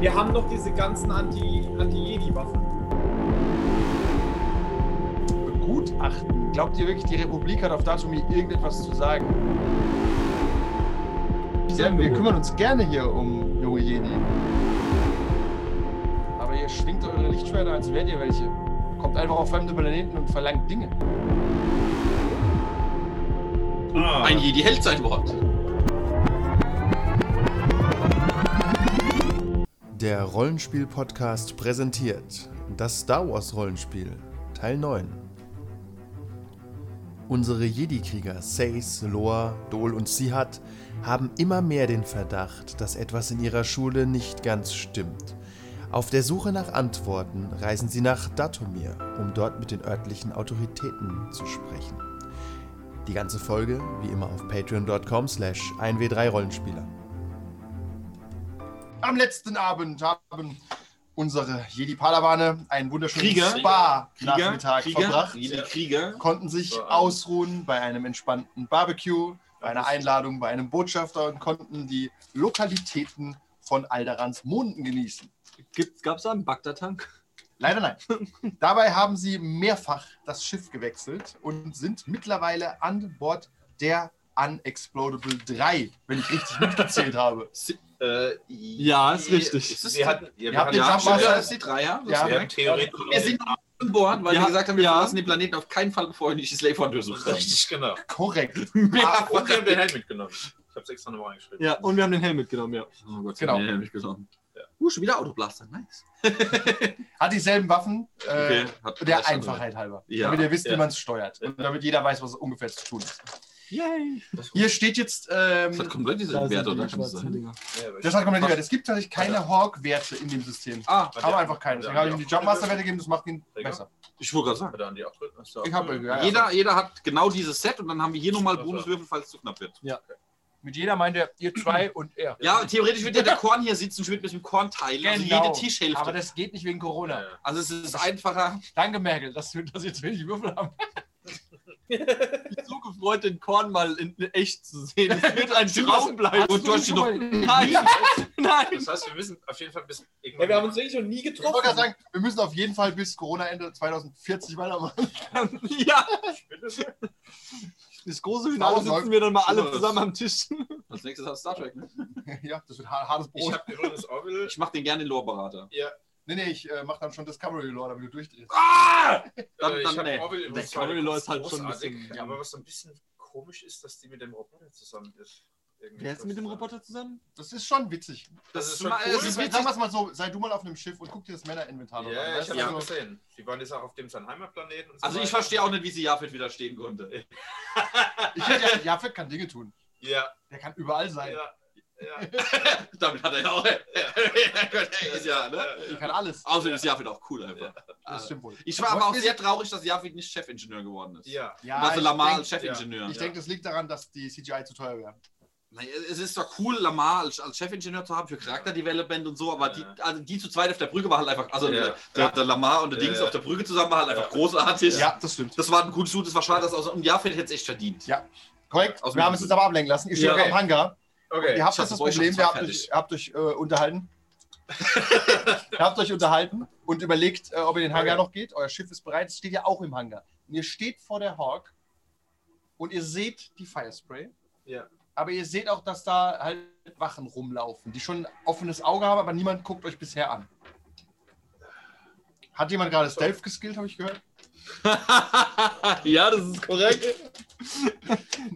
Wir haben noch diese ganzen Anti- Anti-Jedi-Waffen. Begutachten. Glaubt ihr wirklich, die Republik hat auf Datumir irgendetwas zu sagen? Ja, wir kümmern uns gerne hier um junge Jedi. Aber ihr schwingt eure Lichtschwerter, als wärt ihr welche. Kommt einfach auf fremde Planeten und verlangt Dinge. Ah. Ein Jedi hält sein Wort. Der Rollenspiel-Podcast präsentiert das Star Wars Rollenspiel Teil 9. Unsere Jedi-Krieger Seis, Loa, Dol und Sihat haben immer mehr den Verdacht, dass etwas in ihrer Schule nicht ganz stimmt. Auf der Suche nach Antworten reisen sie nach Datomir, um dort mit den örtlichen Autoritäten zu sprechen. Die ganze Folge wie immer auf patreon.com slash 1w3rollenspieler. Am letzten Abend haben unsere Jedi-Padawane einen wunderschönen Krieger. Spa-Nachmittag Krieger, verbracht. Jedi Krieger. konnten sich So, ähm, ausruhen bei einem entspannten Barbecue, bei einer Einladung bei einem Botschafter und konnten die Lokalitäten von Alderans Monden genießen. Gab es da einen Bagdad-Tank? Leider nein. Dabei haben sie mehrfach das Schiff gewechselt und sind mittlerweile an Bord der Unexplodable 3, wenn ich richtig mitgezählt habe. Äh, Ja, ist richtig. Ist Wir hatten, ja, Ihr wir habt hatten den ja, Jumpmaster- ja, ist die Dreier. Das Ja. wir haben theoretisch. Wir sind Bord, weil Ja, wir gesagt haben, wir ja. verlassen den Planeten auf keinen Fall, bevor wir nicht die Slave untersucht haben. Richtig, genau. Korrekt. Ah, und wir haben den Helm mitgenommen. Ich habe es extra nochmal reingeschrieben. Ja, und wir haben den Helm mitgenommen, ja. Oh Gott, Genau. Nee, hab ich genommen. Uh, schon wieder Autoblaster, nice. Hat dieselben Waffen, äh, Okay, hat der Einfachheit halber. Ja, damit ihr wisst, ja. wie man es steuert. Und damit jeder weiß, was ungefähr zu tun ist. Yay! Hier steht jetzt. Das hat Ähm, komplett diese Werte, oder? Kann das sein? Dinger. Ja, das hat komplett die Werte. Es gibt tatsächlich keine Hawk-Werte in dem System. Ah, Aber einfach keine. Deswegen habe ich ihm die Jumpmaster-Werte gegeben, das macht ihn besser. ich wollte gerade sagen. Ich drücken? ja, ja. Jeder, jeder hat genau dieses Set und dann haben wir hier nochmal. Bonuswürfel, falls es zu knapp wird. Mit jeder meint er, ihr zwei und er. Ja, theoretisch wird ja der Korn hier sitzen, ich würde mit dem Korn teilen. Also Genau. jede Tischhälfte. Aber das geht nicht wegen Corona. Ja. also es ist einfacher. Danke, Merkel, dass wir, dass wir jetzt wenig Würfel haben. Ich bin so gefreut, den Korn mal in echt zu sehen. Es wird ein Traum bleiben. Und du hast die noch. Nein, nein. Das heißt, wir müssen auf jeden Fall bis. Ja, wir haben uns wirklich noch nie Ich wollte getroffen. gerade sagen, wir müssen auf jeden Fall bis Corona-Ende 2040 weitermachen. Ja, das große Finale sitzen wir dann mal alle zusammen am Tisch. Als nächstes hat Star Trek, ne? ja, das wird har- hartes Ich Brot. habe übrigens Orville. Ich mach den gerne den Lore-Berater. Ja, Nee, nee, ich äh, mache dann schon Discovery Lore, damit du durchdrehst. Ah! Dann, äh, dann, nee. Orville übrigens Discovery Lore ist halt schon ein bisschen- ja. Aber was so ein bisschen komisch ist, dass die mit dem Roboter zusammen ist. Irgendwie Wer ist mit dem das- Roboter zusammen? Das ist schon witzig. Das ist schon mal- cool. ist Sagen wir es mal so, sei du mal auf einem Schiff und guck dir das Männerinventar noch an. Ja, ich weißt habe Also, gesehen. Die waren jetzt auch auf dem sein Heimatplaneten. Und so Also ich weiter. verstehe auch nicht, wie sie Jafet widerstehen konnte. ich finde, ja, Jafet kann Dinge tun. Ja, Der kann überall sein. ja, ja. Damit hat er ja auch. ist ja, ne? Der kann alles. Außerdem ist Jafet auch cool einfach. Das stimmt wohl. Ich war aber auch sehr traurig, dass Jafet nicht Chefingenieur geworden ist. ja. Ja, also ich Lamar als Chefingenieur. Ich denke, das liegt daran, dass die CGI zu teuer wäre. Es ist doch cool, Lamar als, als Chefingenieur zu haben für Charakterdevelopment und so, aber die, also die zu zweit auf der Brücke war halt einfach, also Ja. der, der Lamar und der Ja. Dings auf der Brücke zusammen war halt einfach Ja. großartig. Ja, das stimmt. Das war ein cooles Shoot, das war schade, dass aus und Jafet hätte es echt verdient. Ja. Korrekt. Aus Wir haben uns jetzt aber ablenken lassen. Ihr steht Ja, am Hangar. Okay. Ihr habt das das Problem, ihr habt euch, habt euch äh, unterhalten. ihr habt euch unterhalten und überlegt, äh, ob ihr den Hangar Okay. noch geht. Euer Schiff ist bereit, es steht ja auch im Hangar. Und ihr steht vor der Hawk und ihr seht die Firespray. Ja. Aber ihr seht auch, dass da halt Wachen rumlaufen, die schon ein offenes Auge haben, aber niemand guckt euch bisher an. Hat jemand gerade Stealth geskillt, habe ich gehört? ja, das ist korrekt.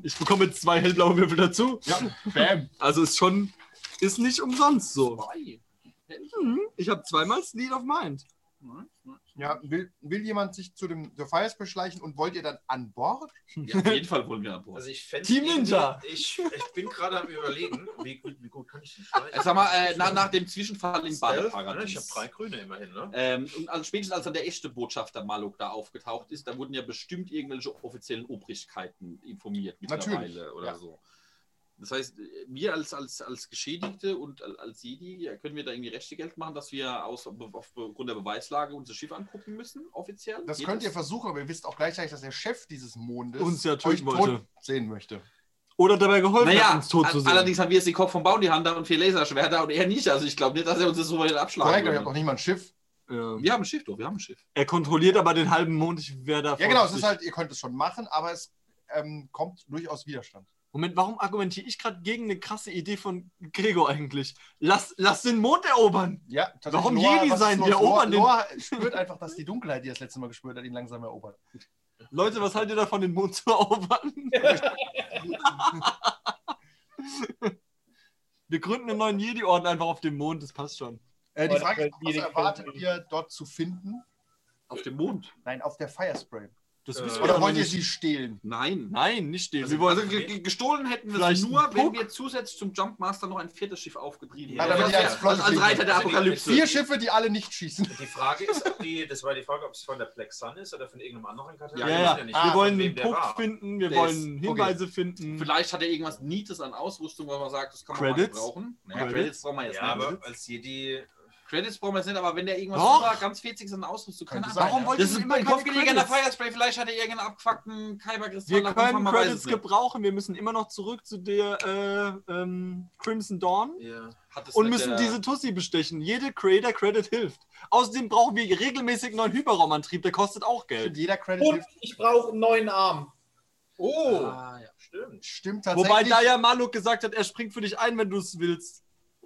Ich bekomme jetzt zwei hellblaue Würfel dazu. Ja, bam. Also ist schon, ist nicht umsonst so. Mhm. Ich habe zweimal Sleed of Mind. Ja, will, will jemand sich zu dem zur Firespray schleichen und wollt ihr dann an Bord? Ja, auf jeden Fall wollen wir an Bord. Also ich Team Ninja. Ich, ich bin gerade am überlegen, wie gut, wie gut kann ich den streichen? Äh, Sag mal, äh, nach, nach dem Zwischenfall in Stealth, ne? Badeparadies. Ich habe drei Grüne immerhin, ne? Ähm, und also spätestens als dann der echte Botschafter Malok da aufgetaucht ist, da wurden ja bestimmt irgendwelche offiziellen Obrigkeiten informiert mittlerweile Natürlich, oder ja. so. Das heißt, wir als, als, als Geschädigte und al- als Jedi, können wir da irgendwie Rechte Geld machen, dass wir aus, aufgrund der Beweislage unser Schiff angucken müssen, offiziell? Das Geht könnt ihr versuchen, aber ihr wisst auch gleichzeitig, dass der Chef dieses Mondes Uns ja euch töten tot wollte. sehen möchte. Oder dabei geholfen hat, Naja, uns tot zu sehen. allerdings haben wir jetzt den Kopf vom Bounty Hunter und vier Laserschwerter und er nicht. Also ich glaube nicht, dass er uns das so weit abschlagen Korrekt, aber ich habe noch nicht mal ein Schiff. ja. Wir haben ein Schiff, doch, wir haben ein Schiff. Er kontrolliert aber den halben Mond. Ich wäre da. Ja, genau, es ist halt, ihr könnt es schon machen, aber es ähm, kommt durchaus Widerstand. Moment, warum argumentiere ich gerade gegen eine krasse Idee von Gregor eigentlich? Lass, lass den Mond erobern! Ja, tatsächlich, Warum Loa- Jedi sein? Wir erobern den- Loa spürt einfach, dass die Dunkelheit, die er das letzte Mal gespürt hat, ihn langsam erobert. Leute, was haltet ihr davon, den Mond zu erobern? Wir gründen einen neuen Jedi-Orden einfach auf dem Mond, das passt schon. Äh, die Frage ist, was Jedi erwartet ihr dort zu finden? Auf dem Mond. Nein, auf der Firespray. Das Äh, Oder wollt ihr nicht. sie stehlen? Nein. Nein, nicht stehlen. Also, also ge- ge- gestohlen hätten wir es nur, wenn wir zusätzlich zum Jumpmaster noch ein viertes Schiff aufgetrieben Ja, hätten. damit die als, als als, Reiter der können. Apokalypse. Vier Schiffe, die alle nicht schießen. Die Frage ist, ob die, das war die Frage, ob es von der Black Sun ist oder von irgendeinem anderen Kartell. Ja, ja, Wir ja, nicht, wir Ah, wollen den war. finden, wir Der wollen ist- Hinweise finden. Vielleicht hat er irgendwas Nietes an Ausrüstung, wo man sagt, das kann man Credits? mal gebrauchen. Naja, Credits? Credits brauchen wir jetzt Ja, nicht. aber als Jedi. Credits brauchen wir jetzt nicht, aber wenn der irgendwas Doch. super, ganz Fetziges an Ausrüstung kann, Könnte sein, Warum ja. wollt das ihr ist immer in der? Firespray. Vielleicht hat er irgendeinen abgefuckten Kyber-Kristall. Wir können Credits gebrauchen, wir müssen immer noch zurück zu der äh, ähm, Crimson Dawn es und müssen der- diese Tussi bestechen. Jede Creator Credit hilft. Außerdem brauchen wir regelmäßig einen neuen Hyperraumantrieb, der kostet auch Geld. Jeder Credit Und hilft. ich brauche einen neuen Arm. Oh, Ah, ja. stimmt. Stimmt tatsächlich. Wobei da ja Maluk gesagt hat, er springt für dich ein, wenn du es willst.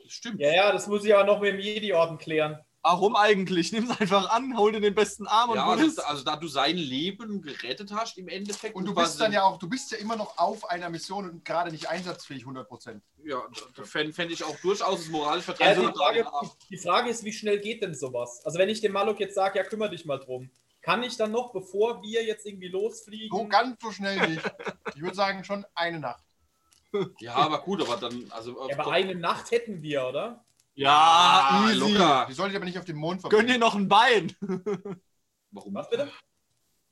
Stimmt. Ja, ja, das muss ich aber noch mit dem Jedi-Orden klären. Warum eigentlich? Nimm es einfach an, hol dir den besten Arm und Ja, gut also, also da du sein Leben gerettet hast im Endeffekt. und du bist dann ja auch, du bist ja immer noch auf einer Mission und gerade nicht einsatzfähig 100%. Ja, fände fänd ich auch durchaus das moralisch Ja, vertretbar. die, Frage, die Frage ist, wie schnell geht denn sowas? Also wenn ich dem Malok jetzt sage, ja, kümmere dich mal drum. Kann ich dann noch, bevor wir jetzt irgendwie losfliegen? So ganz so schnell nicht. Ich würde sagen, schon eine Nacht. Ja, aber gut, aber dann, also. ja, aber eine Nacht hätten wir, oder? Ja, Ah, easy. locker. Die solltet ihr aber nicht auf dem Mond Gönn verbringen, dir noch ein Bein. Warum? Was bitte?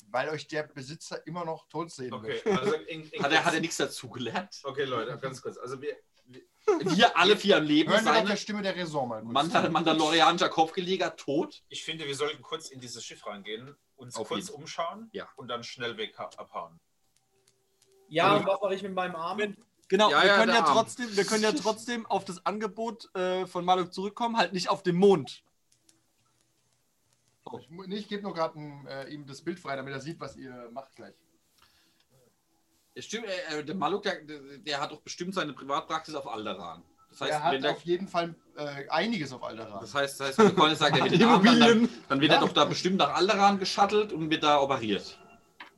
weil euch der Besitzer immer noch tot sehen Okay, will. also in, in Hat er, hat er nichts dazu gelernt? Okay, Leute, ganz kurz. Also wir, Wir alle vier am Leben, Hören seine der Stimme der Raison mal kurz. Mandal mandalorianischer Kopfgeleger tot. ich finde, wir sollten kurz in dieses Schiff reingehen, uns Auf kurz jeden. umschauen Ja. und dann schnell weg abhauen. Ja, und was mache ich mit meinem Arm? Genau, Ja, wir, ja, können ja Arm. trotzdem, wir können ja trotzdem auf das Angebot äh, von Maluk zurückkommen, halt nicht auf dem Mond. Ich, mu- nee, ich gebe nur gerade äh, ihm das Bild frei, damit er sieht, was ihr macht gleich. Ja, stimmt, äh, äh, der Maluk, der, der, hat doch bestimmt seine Privatpraxis auf Alderan. Das heißt, er hat wenn der, auf jeden Fall äh, einiges auf Alderan. das heißt, das heißt, wenn Colin sagt, er hätte den Arm, dann, Immobilien. dann wird Ja. er doch da bestimmt nach Alderan geschattelt und wird da operiert.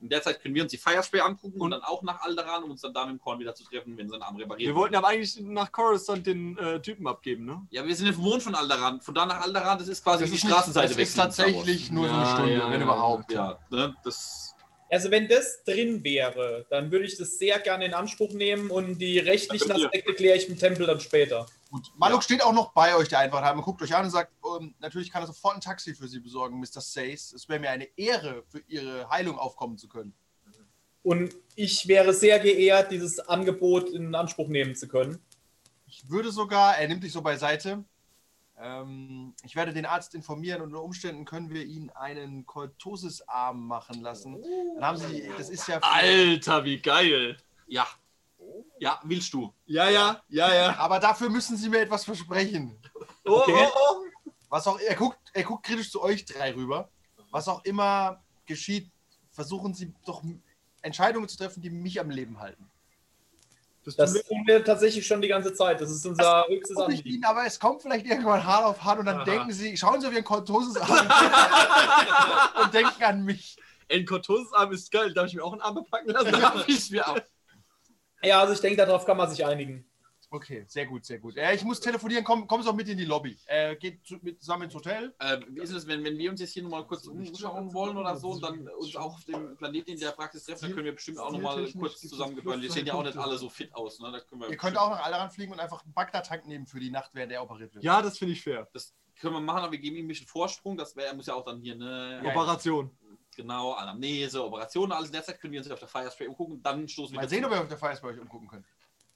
In der Zeit können wir uns die Firespray angucken und dann auch nach Alderan, um uns dann da mit dem Korn wieder zu treffen, wenn sein Arm repariert Wir wollten aber eigentlich nach Coruscant den äh, Typen abgeben, ne? Ja, wir sind im Mond von Alderan. Von da nach Alderan, das ist quasi das die ist, nicht, Straßenseite das weg. ist tatsächlich nur so eine Stunde, ja, wenn ja. überhaupt. Ja, ne, das. Also wenn das drin wäre, dann würde ich das sehr gerne in Anspruch nehmen und die rechtlichen. Aspekte kläre ich im Tempel dann später. Gut. Maluk steht auch noch bei euch, der Einfachheit. Man guckt euch an und sagt, ähm, natürlich kann er sofort ein Taxi für Sie besorgen, Mr. Says. Es wäre mir eine Ehre, für Ihre Heilung aufkommen zu können. Und ich wäre sehr geehrt, dieses Angebot in Anspruch nehmen zu können. Ich würde sogar, er nimmt dich so beiseite, ähm, ich werde den Arzt informieren und unter Umständen können wir ihn einen Kortosis-Arm machen lassen. Dann haben Sie, das ist ja... Alter, wie geil. Ja. Ja, willst du? Ja, ja, ja, ja. Aber dafür müssen Sie mir etwas versprechen. Oh, Okay. oh, oh. Was auch, er guckt, er guckt kritisch zu euch drei rüber. Was auch immer geschieht, versuchen Sie doch Entscheidungen zu treffen, die mich am Leben halten. Das tun wir tatsächlich schon die ganze Zeit. Das ist unser höchstes Guck ich Anliegen. Ihnen, aber es kommt vielleicht irgendwann hart auf hart und dann Aha. denken Sie, schauen Sie auf Ihren Kortosis an und denken an mich. Ein Kortosis-Arm ist geil. Darf ich mir auch einen Arm bepacken lassen? Darf ich mir auch. Ja, also ich denke, darauf kann man sich einigen. Okay, sehr gut, sehr gut. Äh, ich muss telefonieren, komm, komm doch mit in die Lobby. Äh, geht zu, mit, zusammen ins Hotel. Äh, wie ist es, wenn, wenn wir uns jetzt hier nochmal kurz umschauen wollen oder so und dann uns auch auf dem Planeten in der Praxis treffen, dann können wir bestimmt auch nochmal kurz zusammengebracht. Wir sehen ja auch nicht alle so fit aus. Ne? Da können wir Ihr könnt auch nach Alderan fliegen und einfach einen Bagdad-Tank nehmen für die Nacht, während er operiert wird. Ja, das finde ich fair. Das können wir machen, aber wir geben ihm ein bisschen Vorsprung. Das wär, er muss ja auch dann hier, ne? Ja, Operation. Genau, Anamnese, Operationen, alles in der Zeit können wir uns auf der Firespray umgucken. Dann stoßen wir Mal sehen, ob ihr auf der Firespray euch umgucken könnt.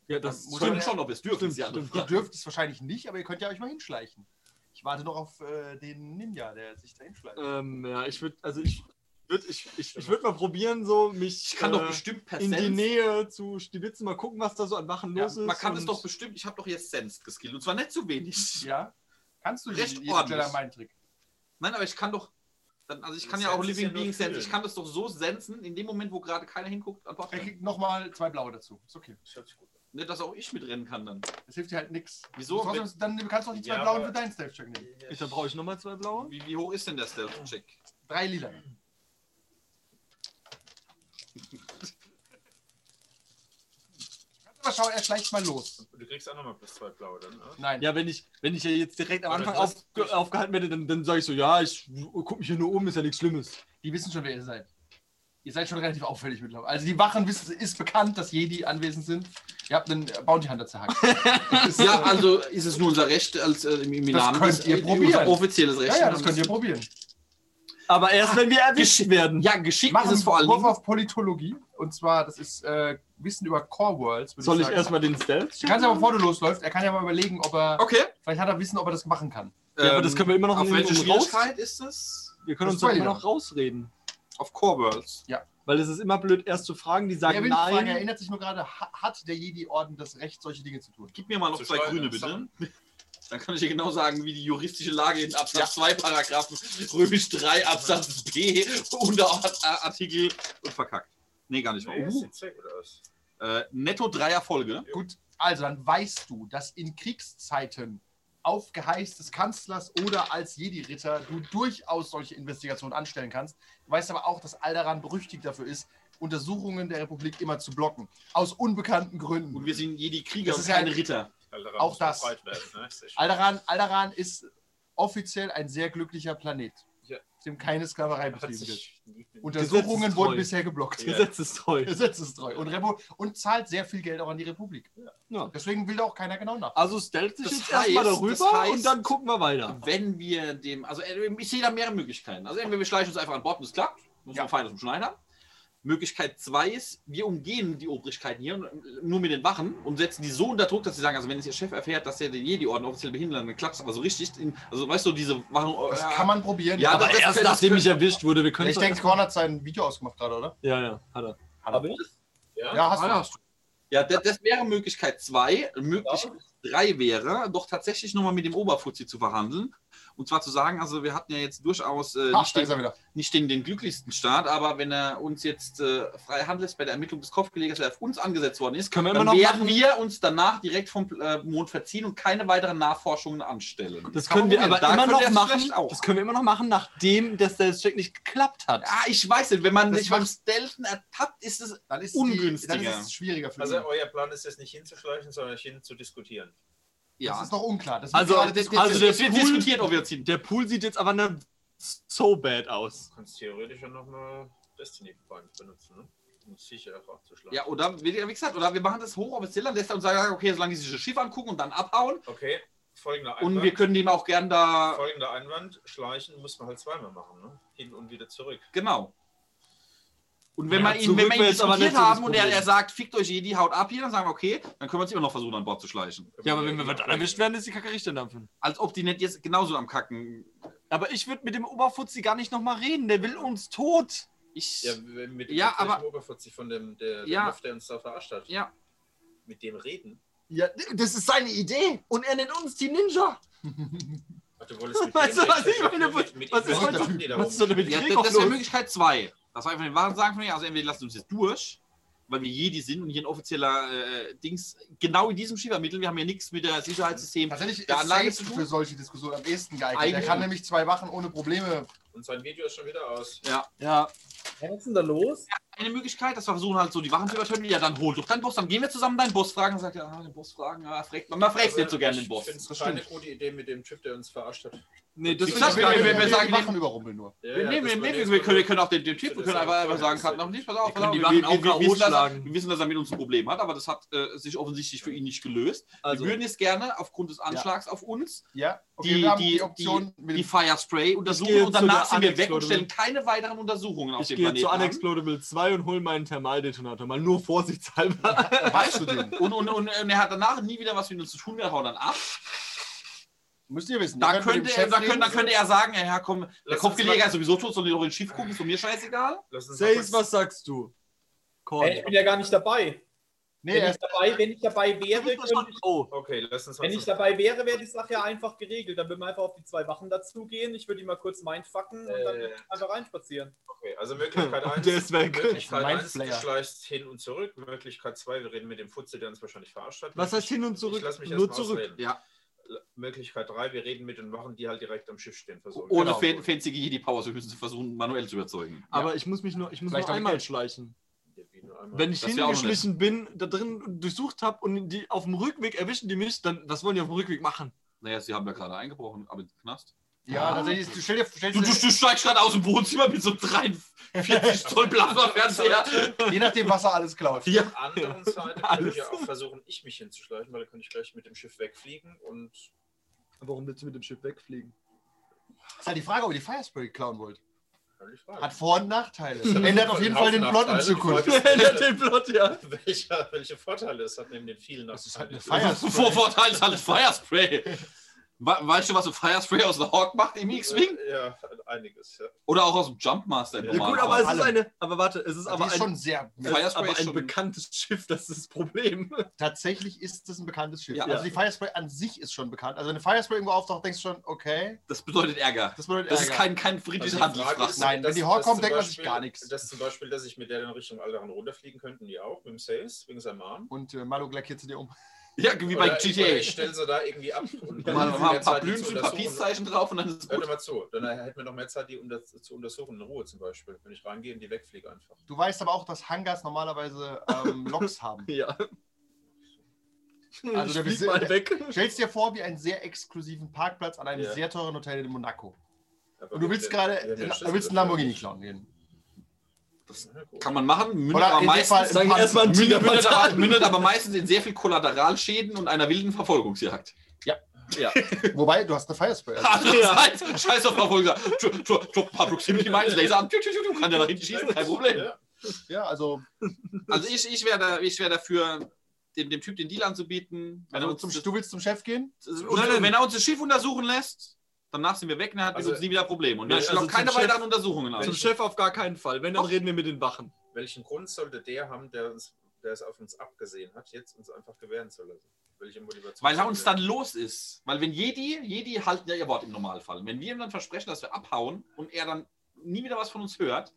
Ja, das Muss Stimmt schon, ob wir es dürfen. Stimmt, stimmt. Ihr dürft es wahrscheinlich nicht, aber ihr könnt ja euch mal hinschleichen. Ich warte noch auf äh, den Ninja, der sich da hinschleicht. Ähm, ja, ich würde, also ich würd, ich ich, ich würde mal probieren, so mich Ich kann doch äh, bestimmt per in die Nähe zu stibitzen, mal gucken, was da so an Wachen Ja, los ist. man kann es doch bestimmt, ich habe doch jetzt Sense geskillt und zwar nicht zu wenig. Ja. Kannst du Recht jeden ordentlich. Jedi Mind Trick? Nein, aber ich kann doch, dann, also ich kann Das ja auch Living ja Being Sense, ich kann das doch so sensen, in dem Moment, wo gerade keiner hinguckt. Er kriegt nochmal zwei blaue dazu. Ist okay. Das hört sich gut an. Nicht, dass auch ich mitrennen kann dann. Das hilft dir halt nichts. Wieso? Trotzdem, dann kannst du auch die zwei Ja, blauen für deinen Stealth-Check nehmen. Ich, dann brauche ich nochmal zwei blaue. Wie, wie hoch ist denn der Stealth-Check? Drei lila. Schau, er schleicht mal los. Du kriegst auch nochmal plus zwei blaue dann, oder? Nein. Ja, wenn ich, wenn ich ja jetzt direkt am Anfang auf, aufgehalten werde, dann, dann sage ich so, ja, ich gucke mich hier nur um, ist ja nichts Schlimmes. Die wissen schon, wer ihr seid. Ihr seid schon relativ auffällig mittlerweile. Also die Wachen wissen, ist bekannt, dass Jedi anwesend sind. Ihr habt einen Bounty Hunter zerhackt. Das ist, Ja, äh, also ist es nur unser Recht als äh, im, im Das Namen könnt des- ihr äh, probieren. unser offizielles Recht. ja, ja, das könnt ihr probieren. Aber erst, wenn wir erwischt werden. Ja, geschickt Machen ist es vor allen Wurf auf Politologie. Und zwar, das ist äh, Wissen über Core Worlds. Soll ich sagen. erstmal den Stealth? Du kannst aber, bevor du losläufst, er kann ja mal überlegen, ob er. Okay. Vielleicht hat er Wissen, ob er das machen kann. Ja, aber das können wir immer noch Auf nehmen, welche um raus- Schwierigkeit ist es? Wir können Das uns immer noch rausreden. Auf Core Worlds. Weil es ist immer blöd, erst zu fragen, die sagen nicht fragen, er nein. erinnert sich nur gerade, ha- hat der Jedi-Orden das Recht, solche Dinge zu tun? Gib mir mal noch Zu zwei grüne, bitte. Sachen. Dann kann ich dir genau sagen, wie die juristische Lage in Absatz 2 Paragraphen Römisch 3 Absatz B Unterartikel und verkackt. Nee, gar nicht. Nee, das Uh, sieht sehr gut aus. Äh, netto drei Erfolge. Gut, also dann weißt du, dass in Kriegszeiten auf Geheiß des Kanzlers oder als Jedi-Ritter du durchaus solche Investigationen anstellen kannst. Du weißt aber auch, dass Alderan berüchtigt dafür ist, Untersuchungen der Republik immer zu blocken. Aus unbekannten Gründen. Und wir sind jedi Krieger Das und ist ja Ritter. Alter, Auch das. Werden, ne? Alderan, Alderan ist offiziell ein sehr glücklicher Planet, dem keine Sklaverei betrieben wird. Untersuchungen wurden bisher geblockt. Ja. Gesetzestreu. Gesetzestreu. Und, Revo und zahlt sehr viel Geld auch an die Republik. Ja. Deswegen will da auch keiner genau nach. Also stealth sich Das jetzt erstmal darüber das heißt- und dann gucken wir weiter. Wenn wir dem, also äh, ich sehe da mehrere Möglichkeiten. Also entweder wir schleichen uns einfach an Bord und es klappt, muss Ja. man fein aus dem Schneider. Möglichkeit zwei ist, wir umgehen die Obrigkeiten hier nur mit den Wachen und setzen die so unter Druck, dass sie sagen, also wenn es ihr Chef erfährt, dass er den Jedi-Orden offiziell behindert, dann klappt es aber so richtig. In, also weißt du, diese Wachen. Das ja, kann man probieren. Ja, Aber das- erst nachdem ich erwischt wurde, wir können ich denke, Korn hat sein Video ausgemacht gerade, oder? Ja, ja, hat er. Aber ich? Ja? Ja, hast Ah, du. ja, hast du. Ja, das, das wäre Möglichkeit zwei. Möglichkeit drei wäre, doch tatsächlich nochmal mit dem Oberfuzzi zu verhandeln. Und zwar zu sagen, also wir hatten ja jetzt durchaus äh, Ah, nicht, ist den, nicht den, den glücklichsten Start, aber wenn er uns jetzt äh, frei Hand lässt bei der Ermittlung des Kopfgelegers, der auf uns angesetzt worden ist, Können wir dann immer noch werden machen. wir uns danach direkt vom äh, Mond verziehen und keine weiteren Nachforschungen anstellen. Das man können wir aber Da immer noch machen. Das können wir immer noch machen, nachdem der Stealth-Check nicht geklappt hat. Ah, ich weiß nicht, wenn man Das sich beim Stealthen ertappt, ist es Dann ist, Ungünstiger. Die, dann ist es schwieriger für Also ihn. euer Plan ist jetzt nicht hinzuschleichen, sondern hin zu diskutieren. Ja. Das ist noch unklar. Das Also, gerade das, diskutiert. also der das wird Pool- diskutiert, ob wir jetzt hin. Der Pool sieht jetzt aber nicht so bad aus. Du kannst theoretisch ja nochmal Destiny Point benutzen, ne? Um sicher abzuschlagen. Ja, oder wie wie gesagt, oder wir machen das hochoffiziell, dann lässt er uns sagen, okay, solange die sich das Schiff angucken und dann abhauen. Okay, folgender Einwand. Und wir können dem auch gern da. Folgender Einwand: Schleichen muss man halt zweimal machen, ne? Hin und wieder zurück. Genau. Und wenn Ja, wir ihn, wenn wir ihn diskutiert so haben und er, er sagt, fickt euch Jedi, haut ab hier, dann sagen wir, okay, dann können wir uns immer noch versuchen, an Bord zu schleichen. Ja, aber wenn wir dann erwischt werden, ist die Kacke richtig dampfen. Als ob die nicht jetzt genauso am Kacken. Aber ich würde mit dem Oberfuzzi gar nicht nochmal reden. Der will uns tot. Ich. Ja, mit Ja, mit aber- Oberfuzzi von dem, der, der Ja. Luft, der uns da verarscht hat. Ja. Mit dem reden. Ja, das ist seine Idee. Und er nennt uns die Ninja. Du wolltest mit Weißt dem du, was ich meine? Mit, mit Was ist heute- ist Ja, das das wäre los? Möglichkeit zwei. Das war einfach den Wahren sagen von mir, also entweder lasst uns jetzt durch, weil wir Jedi sind und hier ein offizieller äh, Dings genau in diesem Schiff ermitteln. Wir haben ja nichts mit der Sicherheitssystem Tatsächlich der ist Anlage zu tun. für solche Diskussionen am ehesten geeignet. Eigentlich Er kann nämlich zwei Wachen ohne Probleme. Und sein Video ist schon wieder aus. Ja. Ja, Was ist denn da los? Eine Möglichkeit, dass wir versuchen halt so die Wachen zu übertönen. Ja, dann hol doch deinen Boss, dann gehen wir zusammen deinen Boss fragen. Dann sagt er, ah, den Boss fragen, ah, fragt, man fragt Also, nicht so gerne den Ich Boss. finde es stimmt. gute Idee mit dem Typ, der uns verarscht hat. Nee, das Ich sag, ich wir- wir- sagen, Wachen überrumpeln nur. Ja, Wir, ja, nehmen, das wir, war wir, können, wir können auch den, den Typ, wir Das können ist einfach, ja einfach sagen, kann noch nicht, pass auf, Wir wir, wir, wissen, dass er, wir wissen, dass er mit uns ein Problem hat, aber das hat äh, sich offensichtlich für ihn nicht gelöst. Also, wir würden jetzt gerne aufgrund des Anschlags auf uns Ja, okay, die, die, die Option die, die Fire Spray untersuchen gehe und zu danach sind wir weg und stellen keine weiteren Untersuchungen auf ich gehe Planeten zu an. Unexplodable 2 und hole meinen Thermaldetonator. Mal nur vorsichtshalber. Weißt du den? Und, und, und, und er hat danach nie wieder was mit uns zu tun, wir hauen dann ab. Müsst ihr wissen. Da Ihr könnte, er, da, könnte, da könnte er sagen, ja komm, der Kopfgeleger ist sowieso tot, soll doch ins Schiff gucken, ist von mir scheißegal. Says, was sagst du? Hey, ich bin ja gar nicht dabei. Nee, wenn, ich dabei wenn ich dabei wäre, ich, Oh, Okay, lass uns wenn ich dabei wäre, wäre die Sache ja einfach geregelt. Dann würden wir einfach auf die zwei Wachen dazugehen. Ich würde die mal kurz mindfucken und dann Äh. einfach reinspazieren. Okay, also Möglichkeit 1. Der ist weg. Möglichkeit Mein 1, du Player. schleichst hin und zurück. Möglichkeit 2, wir reden mit dem Futze, der uns wahrscheinlich verarscht hat. was heißt hin und Ich zurück? lass mich Nur erst mal zurück. ausreden. Ja. Möglichkeit 3, wir reden mit den Wachen, die halt direkt am Schiff stehen. Versuchen. Ohne Genau. fan- fancy Jedi-Powers, wir müssen versuchen, manuell zu überzeugen. Aber ich muss mich nur, ich muss Vielleicht nur einmal Geld. schleichen. Ja, einmal. Wenn ich Das hingeschlichen bin, da drin durchsucht habe und die auf dem Rückweg erwischen die mich, dann was wollen die auf dem Rückweg machen? Naja, sie haben ja gerade eingebrochen, aber ins Knast. Ja, tatsächlich. Du stell dir, stellst Du, du, dir, du steigst gerade aus dem Wohnzimmer mit so einem 43 Zoll Plasma-Fernseher. je nachdem, was er alles klaut. Ja. Auf der anderen Seite könnte Alles. ich ja auch versuchen, ich mich hinzuschleichen, weil dann könnte ich gleich mit dem Schiff wegfliegen und Warum willst du mit dem Schiff wegfliegen? ist halt die Frage, ob ihr die Firespray klauen wollt. Hat Vor- und Nachteile. Ändert auf jeden Fall den Plot in Zukunft. Ist, den Plot, ja. welche, welche Vorteile es hat neben den vielen Das ist halt Nachteilen. eine Firespray. Vor Vorteil ist halt Firespray. Weißt du, was so Firespray aus der Hawk macht im X-Wing? Ja, einiges. Ja. Oder auch aus dem Jumpmaster im Ja, gut, aber es ist eine, aber warte, es ist aber ist ein, schon sehr. es ist Firespray aber ist ein schon- bekanntes Schiff, das ist das Problem. Tatsächlich ist das ein bekanntes Schiff. Ja. Also die Firespray an sich ist schon bekannt. Also wenn eine Firespray irgendwo auftaucht, denkst du schon, okay, Das bedeutet Ärger. das bedeutet Das ist Ärger. kein, kein friedliches Also Handelsfracht. ist, Nein, wenn dass- die Hawk kommt, denkt man sich gar nichts. Das zum Beispiel, dass ich mit der in Richtung Alderan runterfliegen könnten, die auch, mit dem Sales, wegen seinem Arm. Und äh, Maluk lackiert sie dir um. Ja, wie bei Oder ich- oder GTA. Ich stelle sie da irgendwie ab. Und Mal, dann mal haben ein wir paar für ein untersuchen. Papierzeichen drauf und dann ist es Hört gut. mal zu. Dann hätten wir noch mehr Zeit, die unter, zu untersuchen, in Ruhe zum Beispiel. Wenn ich reingehe und die wegfliege einfach. Du weißt aber auch, dass Hangars normalerweise ähm, Loks haben. Ja. Also ich der flieg mal weg. Stellst dir vor, wie einen sehr exklusiven Parkplatz an einem Ja. sehr teuren Hotel in Monaco. Aber Und du willst gerade, du willst einen. Lamborghini klauen gehen. Ja, gut. Kann man machen, mündet Oder aber, Fall- meistens, erstmal ein mündet, mündet, aber, mündet aber meistens in sehr viel Kollateralschäden und einer wilden Verfolgungsjagd. Wobei, du hast eine Firespray. Also, Andererseits, scheiß auf Verfolgungsjagd. Drop- paar Proximity Mines, Laser an, kann der nach hinten schießen, kein Problem. Ja. ja, also Also ich, ich wäre da, ich wär dafür, dem, dem Typ den Deal anzubieten. Wenn er, also uns zum, das, du willst zum Chef gehen? und, Nein, nein. wenn er uns das Schiff untersuchen lässt, danach sind wir weg, dann hat Also- uns nie wieder Probleme. Und wir also auch keine Chef- weiteren Untersuchungen an. Zum Chef auf gar keinen Fall. Wenn, dann reden wir mit den Wachen. Welchen Grund sollte der haben, der, uns, der es auf uns abgesehen hat, jetzt uns einfach gewähren zu lassen? Welche Motivation? Weil er uns dann los ist. Weil wenn Jedi, Jedi halten ja ihr Wort im Normalfall. Wenn wir ihm dann versprechen, dass wir abhauen und er dann nie wieder was von uns hört,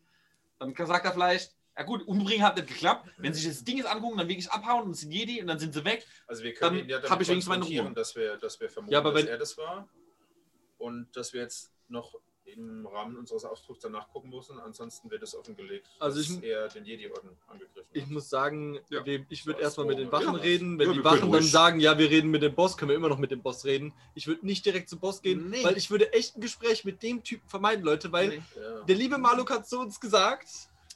dann sagt er vielleicht, ja gut, umbringen hat nicht geklappt. Wenn sie sich das Ding jetzt angucken, dann wirklich abhauen und es sind Jedi und dann sind sie weg. Also wir können Dann ihn ja damit hab ich wenigstens meine konfrontieren, Ruhe. Dass wir, dass wir vermuten, Ja, aber dass wenn- er das war und dass wir jetzt noch im Rahmen unseres Aufdrucks danach gucken müssen. Ansonsten wird es offengelegt, Also dass ich- er den Jedi-Orden angegriffen Ich hat. muss sagen, Ja. ich würde So erstmal mit den Wachen ja. reden. Wenn Ja, die Wachen dann ruhig. sagen, ja, wir reden mit dem Boss, können wir immer noch mit dem Boss reden. Ich würde nicht direkt zum Boss gehen, Nee. weil ich würde echt ein Gespräch mit dem Typen vermeiden, Leute, weil Nee. Ja. der liebe Maluk hat zu uns gesagt,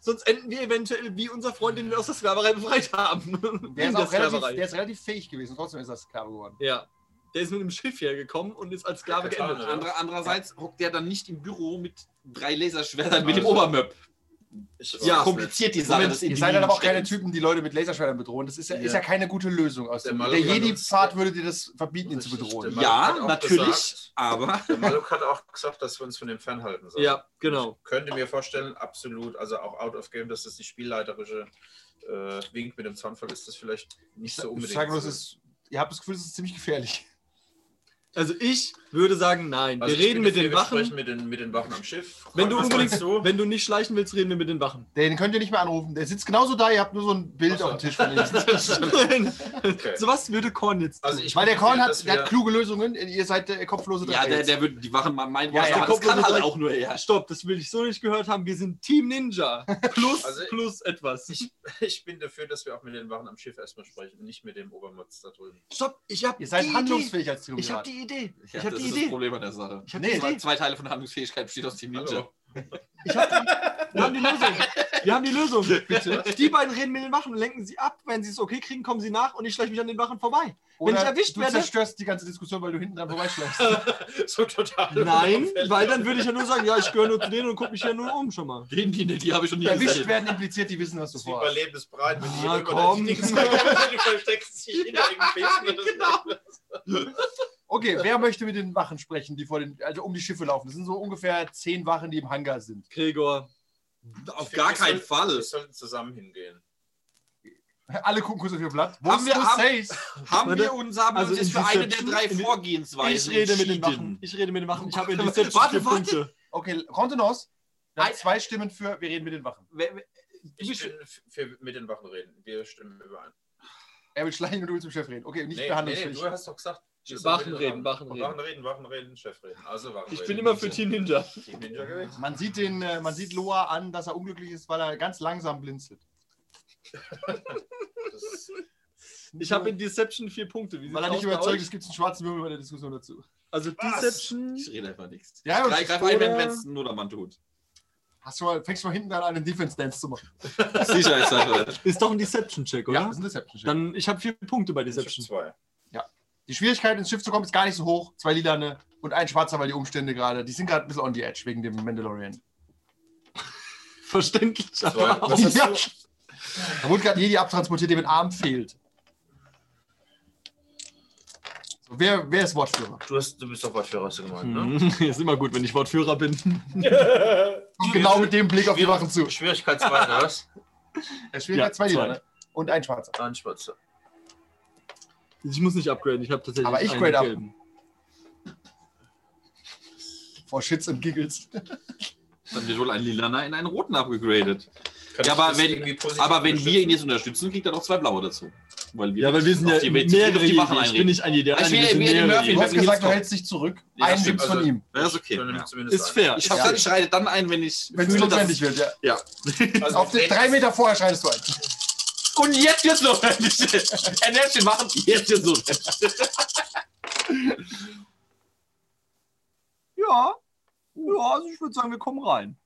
sonst enden wir eventuell wie unser Freund, den wir aus der Sklaverei befreit haben. Der ist, der auch relativ, Sklaverei. der ist relativ fähig gewesen, trotzdem ist er Sklave geworden. Ja. Der ist mit dem Schiff hergekommen und ist als Sklave geendet. ja. Andere, andererseits hockt der dann nicht im Büro mit drei Laserschwertern mit dem Also-. Ich weiß Ja, kompliziert die Sache. Ihr seid dann aber auch keine. Typen, die Leute mit Laserschwertern bedrohen. Das ist ja, ist ja Ja. keine gute Lösung aus Der dem. Der Jedi-Pfad würde dir das verbieten, ihn zu bedrohen. der Ja, natürlich, gesagt- aber Der Maluk hat auch gesagt, dass wir uns von dem fernhalten sollen. Ja, genau. Ich könnte mir vorstellen, absolut, also auch out of game, dass das die spielleiterische äh, Wink mit dem Zaunfall ist, das vielleicht nicht so Ich unbedingt. sage nur, ihr habt das Gefühl, es ist ziemlich gefährlich. Also ich würde sagen, nein. Also wir reden mit den wir sprechen Wachen. mit den, mit den Wachen am Schiff. Wenn du unbedingt, du? wenn du nicht schleichen willst, reden wir mit den Wachen. Den könnt ihr nicht mehr anrufen. Der sitzt genauso da, ihr habt nur so ein Bild so. auf dem Tisch von ihm. Okay. So was würde Korn jetzt tun. Also ich Weil der Korn hat, der hat kluge Lösungen, ihr seid äh, kopflose ja, der, der würde die Wachen mal meinen, Ja, was, ja, das kann mal, halt auch nur er. Stopp, das will ich so nicht gehört haben. Wir sind Team Ninja. Plus, Also- plus etwas. Ich, ich bin dafür, dass wir auch mit den Wachen am Schiff erstmal sprechen, nicht mit dem Obermotz da drüben. Stopp, ich hab ihr seid handlungsfähig als. Ich die Idee. Ja, Ich hab das die ist das Idee. Problem an der Sache. Ich Nee, die Zwei, Idee. zwei Teile von der Handlungsfähigkeit besteht aus Team Ninja. Hallo. Ich hab die, wir haben die Lösung. Wir haben die Lösung. Bitte. Die beiden reden mit den Wachen, lenken sie ab. Wenn sie es okay kriegen, kommen sie nach und ich schleiche mich an den Wachen vorbei. Wenn ich erwischt du werde- zerstörst die ganze Diskussion, weil du hinten dran vorbeischlägst. so total. Nein, weil dann würde ich ja nur sagen, ja, ich gehöre nur zu denen und gucke mich ja nur um schon mal. Den, die, die habe ich schon nie Erwischt gesehen. werden impliziert, die wissen, was du Das ist vorhast. bei Lebensbreit, wenn die Ah, immer komm. die du versteckst dich hinter irgendeinem Besen. Genau. Okay, wer möchte mit den Wachen sprechen, die vor den, also um die Schiffe laufen? Das sind so ungefähr zehn Wachen, die im Hangar sind. Gregor. Auf gar keinen Fall. Wir sollten zusammen hingehen. Alle gucken kurz auf ihr Blatt. Wo Haben ist wir- haben-? Haben wir uns haben also uns in für eine der drei Vorgehensweisen Ich rede mit den. Wachen. Ich rede mit den Wachen. Ich habe in Warte, Deception warte, warte. Punkte. Okay, Kontenance. Wir haben Ein- zwei Stimmen für, wir reden mit den Wachen. Ich f- für mit den Wachen reden. Wir stimmen überein. Er will schleichen und du willst mit dem Chef reden. Okay, nicht Nee, nee, behandlungsfähig. du hast doch gesagt. Wachen reden, Wachen reden. Wachen reden, Wachen reden, Chef reden. Also Wachen Ich reden. bin immer für Team Ninja. Team Ninja gewesen. Man sieht, den, äh, man sieht Loa an, dass er unglücklich ist, weil er ganz langsam blinzelt. Das, Ich habe in Deception vier Punkte. Wie Weil er nicht überzeugt ist, gibt es einen schwarzen Würfel bei der Diskussion dazu. Also Was? Deception. Ich rede einfach nichts. Ja, aber Greif greif ein, wenn es ein Nodermann tut. Hast du mal, fängst du mal hinten an, einen Defense-Dance zu machen. Sicherheitssache. Ist doch ein Deception-Check, oder? Ja, das ist ein Deception. Dann, ich habe vier Punkte bei ich hab Deception. zwei. Die Schwierigkeit, ins Schiff zu kommen, ist gar nicht so hoch. Zwei Lilane und ein Schwarzer, weil die Umstände gerade, die sind gerade ein bisschen on the edge wegen dem Mandalorian. Verständlich. Aber hast Ja. Da wurde gerade Jedi abtransportiert, dem ein Arm fehlt. So, wer, wer ist Wortführer? Du, hast, du bist doch Wortführer, hast du gemeint, ne? Hm, Ist immer gut, wenn ich Wortführer bin. Genau mit dem Blick auf die Wachen zu. Schwierigkeit 2, oder was? Er Schwierigkeit Ja, zwei zwei. Lilane und ein Schwarzer. Ein Spatze. Ich muss nicht upgraden, ich habe tatsächlich. Aber ich einen grade up. gelben. Vor Shits und Giggles. Dann wird wohl ein Lilaner in einen roten abgegradet. Ja, aber das wenn- Aber wenn wir ihn jetzt unterstützen, kriegt er noch zwei blaue dazu. Weil wir Ja, weil wir sind ja die- mehrere die Wachen. Ich bin nicht ein Jedi. Ich mehrere Murphy, Du hast gesagt, du hältst dich zurück. Ja, Einen nimmst von also- ihm. Ja, ist okay. Ja. Ist fair. Ich Ja. ich schreite dann ein, wenn ich Wenn es notwendig wird, ja. Ja. Also Auf drei Meter vorher schreitest du ein. Und jetzt wird's notwendig. Ein Herzchen machen, jetzt wird's notwendig. Ja. Ja, also ich würde sagen, wir kommen rein.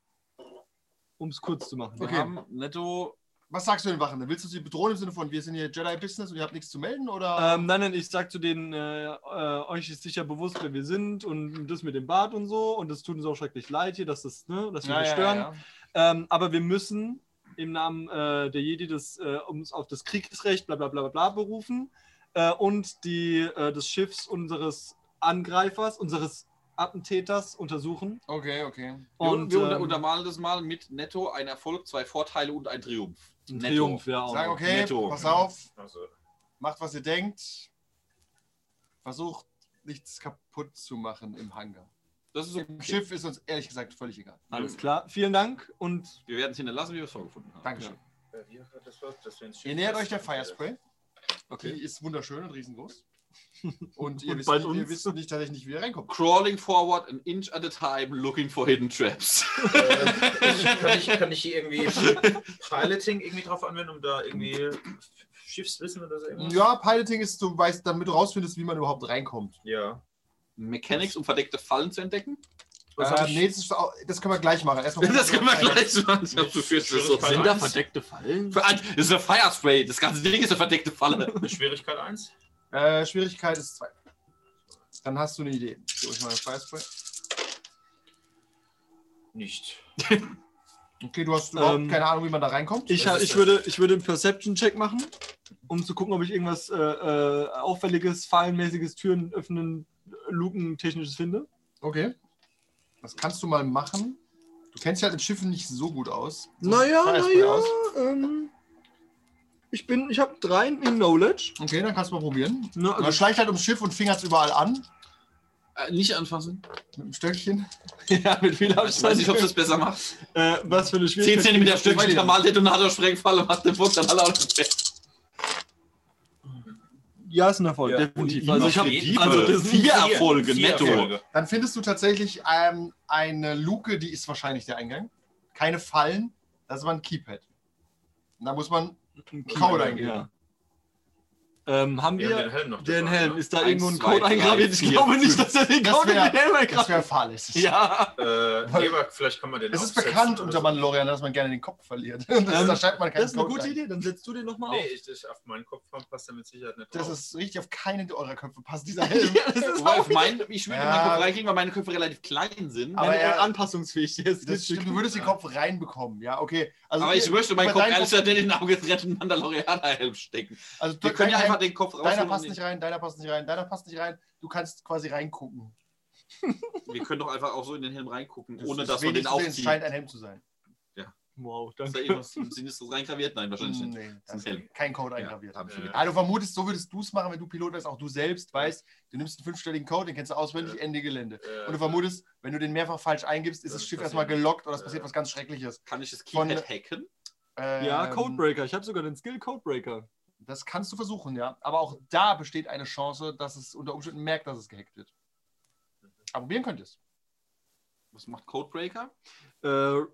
Um es kurz zu machen. Wir Okay. haben netto Was sagst du den Wachen? Willst du sie bedrohen im Sinne von, wir sind hier Jedi-Business und ihr habt nichts zu melden? Oder? Ähm, nein, nein, ich sag zu denen, äh, äh, euch ist sicher bewusst, wer wir sind und das mit dem Bart und so. Und es tut uns auch schrecklich leid hier, dass, das, ne, dass wir das stören. Ähm, aber wir müssen im Namen äh, der Jedi das, äh, uns auf das Kriegsrecht bla bla bla bla berufen äh, und die, äh, des Schiffs unseres Angreifers, unseres Attentäters untersuchen. Okay, okay. Und wir unter, ähm, untermalen das mal mit netto ein Erfolg, zwei Vorteile und ein Triumph. ein Netto. Triumph, ja. auch Sag, okay, Netto. pass auf, Also, macht was ihr denkt. Versucht nichts kaputt zu machen im Hangar. Das ist Im okay. Schiff ist uns ehrlich gesagt völlig egal. Alles klar. Vielen Dank und Wir werden es hinterlassen, wie wir es vorgefunden haben. Dankeschön. äh, wie hat das war, dass wir ins Ihr nähert euch der. Firespray. okay. Die ist wunderschön und riesengroß. Und ihr, Und wisst, bald nicht, ihr wisst nicht tatsächlich nicht, wie ihr reinkommt. Crawling forward an inch at a time, looking for hidden traps. Äh, kann, ich, kann ich hier irgendwie Piloting irgendwie drauf anwenden, um da irgendwie Schiffswissen oder so irgendwas? Ja, Piloting ist, du weißt, damit du rausfindest, wie man überhaupt reinkommt. Ja. Mechanics, um verdeckte Fallen zu entdecken? Äh, ich- nee, das, ist das können wir gleich machen. Erstmal Das können wir gleich machen. Ich hab befürchtet, das ist so Sind da verdeckte Fallen? Für Das ist ein Firespray. Das ganze Ding ist eine verdeckte Falle. Schwierigkeit 1? Äh, Schwierigkeit ist 2. Dann hast du eine Idee. Ich gebe euch mal ein Firespray. Nicht. Okay, du hast überhaupt Ähm, keine Ahnung, wie man da reinkommt. Ich, ich, das? würde, ich würde einen Perception-Check machen, um zu gucken, ob ich irgendwas äh, äh, auffälliges, fallenmäßiges, Türen öffnen, Luken technisches finde. Okay. Das kannst du mal machen. Du kennst dich halt in Schiffen nicht so gut aus. So Naja, naja. Ähm, ich bin, ich habe drei in Knowledge. Okay, dann kannst du mal probieren. Ne, Also, also, schleicht halt ums Schiff und fingert überall an. Äh, nicht anfassen. Mit einem Stöckchen. ja, mit viel Ich weiß nicht, ob das besser macht. äh, was für eine 10 Schwierigkeit. cm Stückchen Thermaldetonator Sprengfalle macht den Fuchs dann alle auf den Ja, ist ein Erfolg, Ja. definitiv. Also ich habe also das sind Vier Erfolge Vier netto. Erfolge. Dann findest du tatsächlich ähm, eine Luke, die ist wahrscheinlich der Eingang. Keine Fallen. Das ist aber ein Keypad. Und da muss man ein Code eingeben. Ja. Ähm, haben Wir wir haben den Helm noch den dabei, Helm? ne? Ist da Eins, irgendwo ein zwei, Code drei, eingraviert? Ich vier, glaube nicht, fünf. dass er den Das Code in wär- den Helm Das eingraviert. wäre fahrlässig. Ja. Äh, Eber, vielleicht kann man den Es ist bekannt unter. Mandalorian, dass man gerne den Kopf verliert. Das, Ähm, da schreibt man keinen Das ist eine Code gute rein. Idee, dann setzt du den nochmal Nee, auf. ich, ich, auf meinen Kopfraum passt der mit Sicherheit nicht Das drauf. ist richtig, auf keinen eurer Köpfe passt dieser Helm. Ja, das ist auf mein, ich würde Ja. meinen Kopf reinkriegen, weil meine Köpfe relativ klein sind. Aber er- anpassungsfähig. Ist Das stimmt, du würdest den Kopf reinbekommen, ja, okay. Also Aber ich möchte meinen Kopf ehrlich gesagt nicht in den Auge retten Mandalorianer-Helm stecken. Also Wir können ja rein, den Kopf raus. deiner passt nicht rein, deiner passt nicht rein, deiner passt nicht rein. Du kannst quasi reingucken. Wir können doch einfach auch so in den Helm reingucken, Das ohne dass wir den wenigstens- Es scheint ein Helm zu sein. Wow, Ist da danke. irgendwas Sinistres reingraviert? Nein, wahrscheinlich nicht. Nee, da ein ist Helm. kein Code Ja, eingraviert. Ja. gedacht. Ah, du vermutest, so würdest du es machen, wenn du Pilot wärst, auch du selbst weißt, du nimmst einen fünfstelligen Code, den kennst du auswendig, Ende Gelände. Äh, Und du vermutest, wenn du den mehrfach falsch eingibst, ist Das das Schiff erstmal gelockt oder es Ja. passiert was ganz Schreckliches. Kann ich das Von- Keypad hacken? Ja, Ähm, Codebreaker. Ich habe sogar den Skill Codebreaker. Das kannst du versuchen, ja. Aber auch da besteht eine Chance, dass es unter Umständen merkt, dass es gehackt wird. Aber probieren könntest. Was macht Codebreaker? Äh,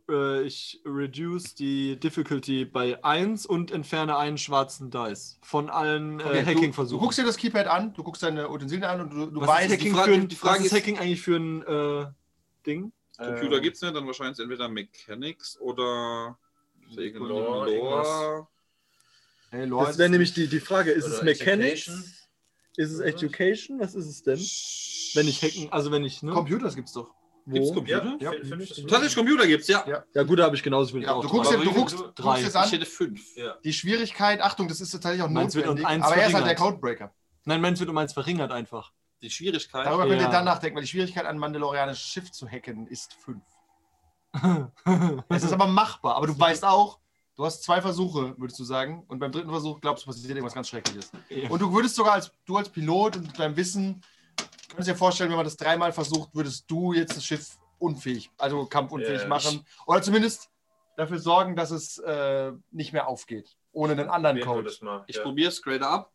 äh, ich reduce die Difficulty bei 1 und entferne einen schwarzen Dice von allen äh, Okay, du, du Hacking-Versuchen. guckst dir das Keypad an, du guckst deine Utensilien an und du, du was weißt, ist Hacking, die Frage- für ein, die Frage was ist ist- Hacking eigentlich für ein äh, Ding? Computer Ähm, gibt es nicht, dann wahrscheinlich entweder Mechanics oder Lore, Lore. Hey, Lord, Das wäre nämlich die, die Frage, ist es Mechanics? Education. Ist es Education? Was ist es denn? Wenn ich hacken, also wenn ich, ne? Computers gibt's doch. Gibt's Wo? Computer? Ja, Ja. fünf- fünf- Tatsächlich Computer gibt's, ja. Ja. Ja gut, da habe ich genauso viel Ja, drauf. du guckst, dir, du, guckst, drei. guckst jetzt Ich an, hätte fünf. Ja. die Schwierigkeit, Achtung, das ist tatsächlich auch Meins wird um notwendig, eins aber er ist halt der verringert. Codebreaker. Nein, meins wird um eins verringert einfach. Die Schwierigkeit. Darüber könnt ihr dann nachdenken, weil die Schwierigkeit, ein mandalorianisches Schiff zu hacken, ist 5. Es ist aber machbar, aber du weißt auch, du hast zwei Versuche, würdest du sagen, und beim dritten Versuch glaubst du, passiert irgendwas ganz Schreckliches. Ja. Und du würdest sogar als du als Pilot und mit deinem Wissen, könntest dir vorstellen, wenn man das dreimal versucht, würdest du jetzt das Schiff unfähig, also kampfunfähig Ja, machen. Oder zumindest dafür sorgen, dass es äh, nicht mehr aufgeht. Ohne einen anderen Code. mal. Ich ja. probiere es straight up.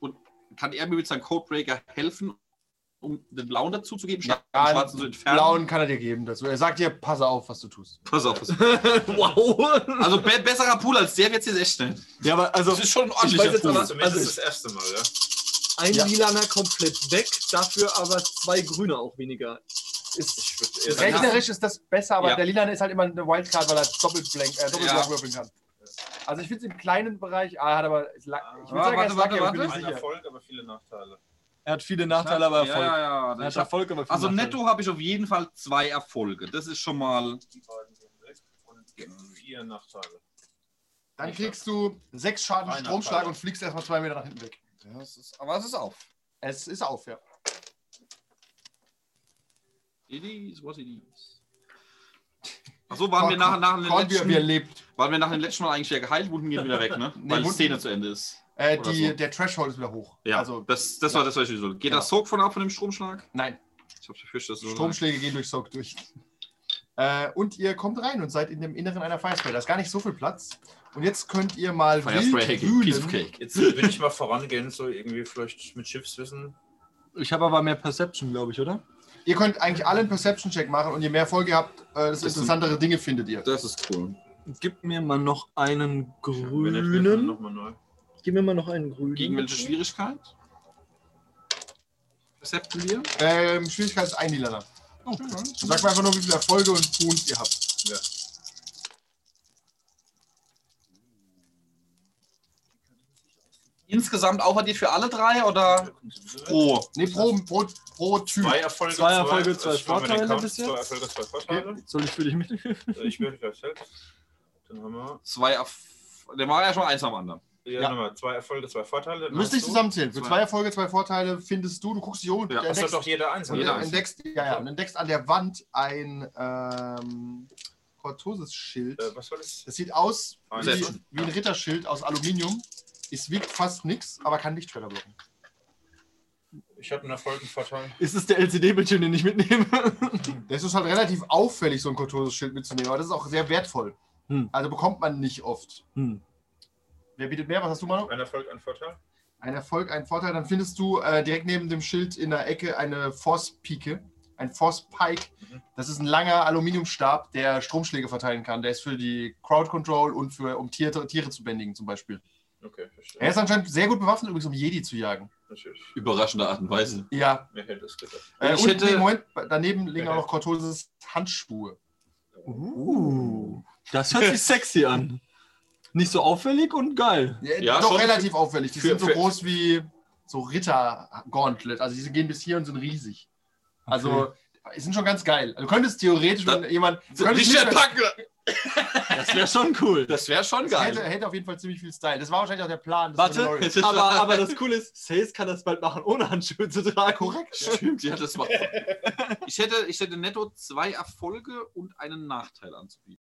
Und kann er mir mit seinem Codebreaker helfen, um den blauen dazuzugeben, statt den Ja, schwarzen zu entfernen? Blauen kann er dir geben dazu. Er sagt dir, pass auf, was du tust. Pass auf. wow. Also be besserer Pool als der wird jetzt echt schnell. Ja, aber also Das ist schon ein ordentlicher Pool. aber- Zumindest also das erste Mal, ja. ein Ja. lilaner komplett weg, dafür aber zwei grüne auch weniger. Ist, sagen, rechnerisch ist das besser, aber Ja. der Lilane ist halt immer eine Wildcard, weil er doppelt blank, äh, doppelt Ja. Würfeln kann. Also ich finde es im kleinen Bereich, ah, er hat aber, ist ich würde Ah, sagen, er warte, ist warte, lucky, aber ich bin warte. nicht ein sicher. Erfolg, aber viele Nachteile. Er hat viele Nachteile, aber Erfolg. Ja, ja, ja. Er hat Erfolg, aber viele also Nachteile. netto habe ich auf jeden Fall zwei Erfolge. Das ist schon mal. Die beiden gehen weg und vier Nachteile. Dann kriegst du sechs Schaden Stromschlag und fliegst erstmal zwei Meter nach hinten weg. Das ist, aber es ist auf. Es ist auf, ja. It is what it is. Achso, waren wir nach, nach waren wir nach dem letzten Mal eigentlich wieder geheilt? Wunden gehen wieder weg, ne? Weil die Szene zu Ende ist. Äh, die, so. Der Threshold ist wieder hoch. Ja, Also, das, das war das, was ich so. Geht Genau. das Soak von ab von dem Stromschlag? nein, Ich habe befürchtet, dass so. Stromschläge gehen durch Soak durch. Äh, und ihr kommt rein und seid in dem Inneren einer Firespray. Da ist gar nicht so viel Platz. Und jetzt könnt ihr mal Firespray Piece of. Cake. Jetzt will ich mal vorangehen, so irgendwie vielleicht mit Schiffswissen. Ich habe aber mehr Perception, glaube ich, oder? Ihr könnt eigentlich alle einen Perception-Check machen und je mehr Folge ihr habt, äh, desto Das sind- interessantere Dinge findet ihr. Das ist cool. Gib mir mal noch einen Wenn nicht, grünen. Nochmal neu. Gib mir mal noch einen grünen. Gegen welche Schwierigkeit? Recepten wir? Ähm, Schwierigkeit ist ein Lilaner. Sagt mir einfach nur, wie viele Erfolge und Boons ihr habt. Ja. Insgesamt aufaddiert für alle drei oder pro? Ne, pro, pro, pro Typ. Zwei Erfolge, Zwei Erfolge, zwei mach mal den Vorteile bis jetzt. Zwei Erfolge, zwei Vorteile. Soll ich für dich mit? Äh, Ich würde gleich selbst. Dann haben wir. Zwei Erf Der war ja schon eins am anderen. Ja, Ja. nochmal. Zwei Erfolge, zwei Vorteile. Du musst dich zusammenzählen. Für Zwei. zwei Erfolge, zwei Vorteile findest du, du guckst dich um, Ja. du Das hat doch jeder eins. und Jeder du eins. entdeckst, ja, ja, und entdeckst an der Wand ein ähm, Cortosis-Schild. Äh, was war das? Das sieht aus Ah, wie, wie ein Ritterschild aus Aluminium. Es wiegt fast nichts, aber kann Lichtschredder blocken. Ich habe einen Erfolg, einen Vorteil. Ist es der LCD-Bildschirm, den ich mitnehme? Das ist halt relativ auffällig, so ein Cortosis-Schild mitzunehmen, aber das ist auch sehr wertvoll. Hm. Also bekommt man nicht oft. Hm. Wer bietet mehr? Was hast du, Manu? Ein Erfolg, ein Vorteil. Ein Erfolg, ein Vorteil. Dann findest du äh, direkt neben dem Schild in der Ecke eine Force-Pike, ein Force-Pike. Mhm. Das ist ein langer Aluminiumstab, der Stromschläge verteilen kann. Der ist für die Crowd-Control und für, um Tiere, Tiere zu bändigen zum Beispiel. Okay, verstehe. Er ist anscheinend sehr gut bewaffnet, übrigens um Jedi zu jagen. Natürlich. Überraschende Art und Weise. Ja. Wer hätte es gedacht? Äh, Ich und hätte- nee, Moment, daneben liegen auch noch Cortosis Handschuhe. Uh, das hört sich sexy an. Nicht so auffällig und geil. Ja, Ja, doch schon relativ auffällig. Die für- sind so für- groß wie so Ritter-Gauntlet. Also die gehen bis hier und sind riesig. Also, die sind schon ganz geil. Also, du könntest theoretisch, wenn jemand. Könntest nicht, Packer! Das wäre schon cool. Das wäre schon Das hätte, geil. hätte auf jeden Fall ziemlich viel Style. Das war wahrscheinlich auch der Plan. des Warte, aber, aber das Coole ist, Sales kann das bald machen, ohne Handschuhe zu tragen. Korrekt. Stimmt, ja, das war. Ich hätte, ich hätte netto zwei Erfolge und einen Nachteil anzubieten.